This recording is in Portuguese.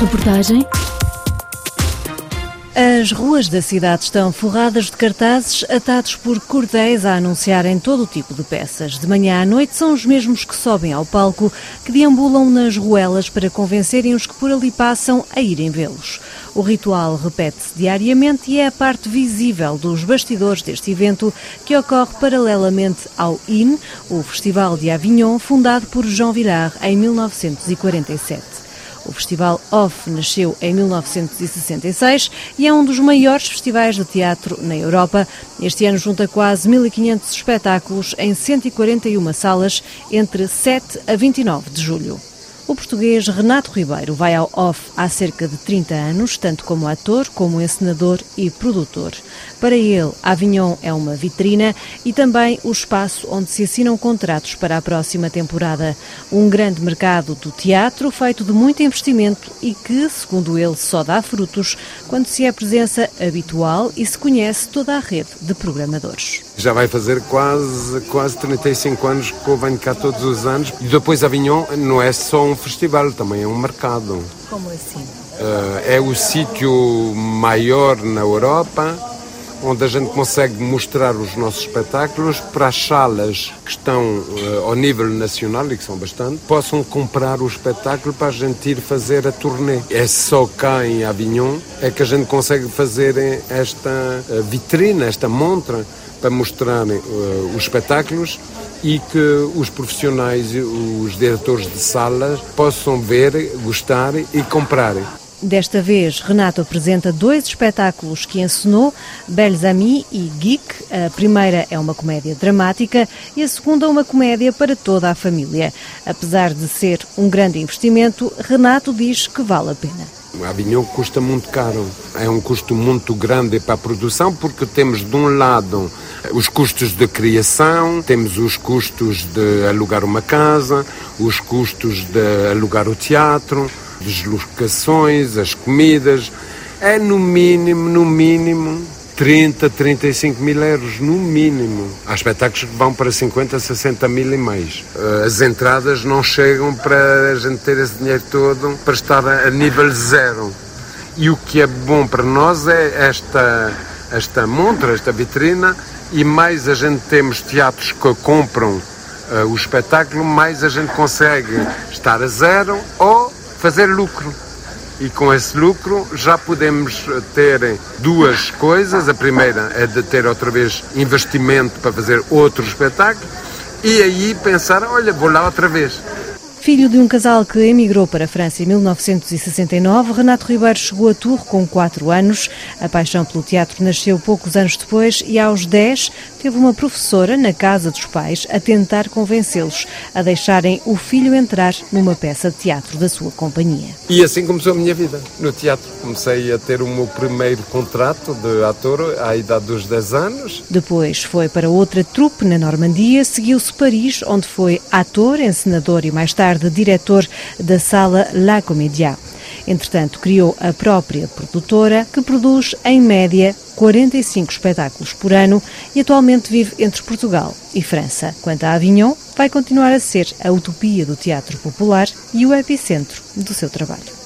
Reportagem as ruas da cidade estão forradas de cartazes atados por cordéis a anunciarem todo o tipo de peças. De manhã à noite são os mesmos que sobem ao palco, que deambulam nas ruelas para convencerem os que por ali passam a irem vê-los. O ritual repete-se diariamente e é a parte visível dos bastidores deste evento que ocorre paralelamente ao IN, o Festival de Avignon, fundado por Jean Villard em 1947. O Festival Off nasceu em 1966 e é um dos maiores festivais de teatro na Europa. Este ano junta quase 1.500 espetáculos em 141 salas entre 7 a 29 de julho. O português Renato Ribeiro vai ao off há cerca de 30 anos, tanto como ator, como encenador e produtor. Para ele, Avignon é uma vitrina e também o espaço onde se assinam contratos para a próxima temporada. Um grande mercado do teatro feito de muito investimento e que, segundo ele, só dá frutos quando se é presença habitual e se conhece toda a rede de programadores. Já vai fazer quase, quase 35 anos que eu venho cá todos os anos e depois Avignon não é só um festival, também é um mercado. Como assim? Uh, é o sítio maior na Europa onde a gente consegue mostrar os nossos espetáculos para as salas que estão uh, ao nível nacional, e que são bastante, possam comprar o espetáculo para a gente ir fazer a turnê. É só cá em Avignon é que a gente consegue fazer esta uh, vitrine, esta montra, para mostrar uh, os espetáculos e que os profissionais, os diretores de salas, possam ver, gostar e comprar. Desta vez, Renato apresenta dois espetáculos que encenou, Belles Amis e Geek. A primeira é uma comédia dramática e a segunda uma comédia para toda a família. Apesar de ser um grande investimento, Renato diz que vale a pena. Avignon custa muito caro. É um custo muito grande para a produção porque temos de um lado os custos de criação, temos os custos de alugar uma casa, os custos de alugar o teatro, deslocações, as comidas. É no mínimo, no mínimo, 30, 35 mil euros, no mínimo. Há espetáculos que vão para 50, 60 mil e mais. Eh, as entradas não chegam para a gente ter esse dinheiro todo para estar a nível zero. E o que é bom para nós é esta, esta montra, esta vitrina, e mais a gente temos teatros que compram uh, o espetáculo, mais a gente consegue estar a zero ou fazer lucro. E com esse lucro já podemos ter duas coisas. A primeira é de ter outra vez investimento para fazer outro espetáculo e aí pensar, olha, vou lá outra vez. Filho de um casal que emigrou para a França em 1969, Renato Ribeiro chegou a Tours com 4 anos. A paixão pelo teatro nasceu poucos anos depois e, aos 10, teve uma professora na casa dos pais a tentar convencê-los a deixarem o filho entrar numa peça de teatro da sua companhia. E assim começou a minha vida no teatro. Comecei a ter o meu primeiro contrato de ator à idade dos 10 anos. Depois foi para outra trupe na Normandia, seguiu-se Paris, onde foi ator, encenador e mais tarde tarde diretor da sala La Comédia. Entretanto, criou a própria produtora, que produz, em média, 45 espetáculos por ano e atualmente vive entre Portugal e França. Quanto a Avignon, vai continuar a ser a utopia do teatro popular e o epicentro do seu trabalho.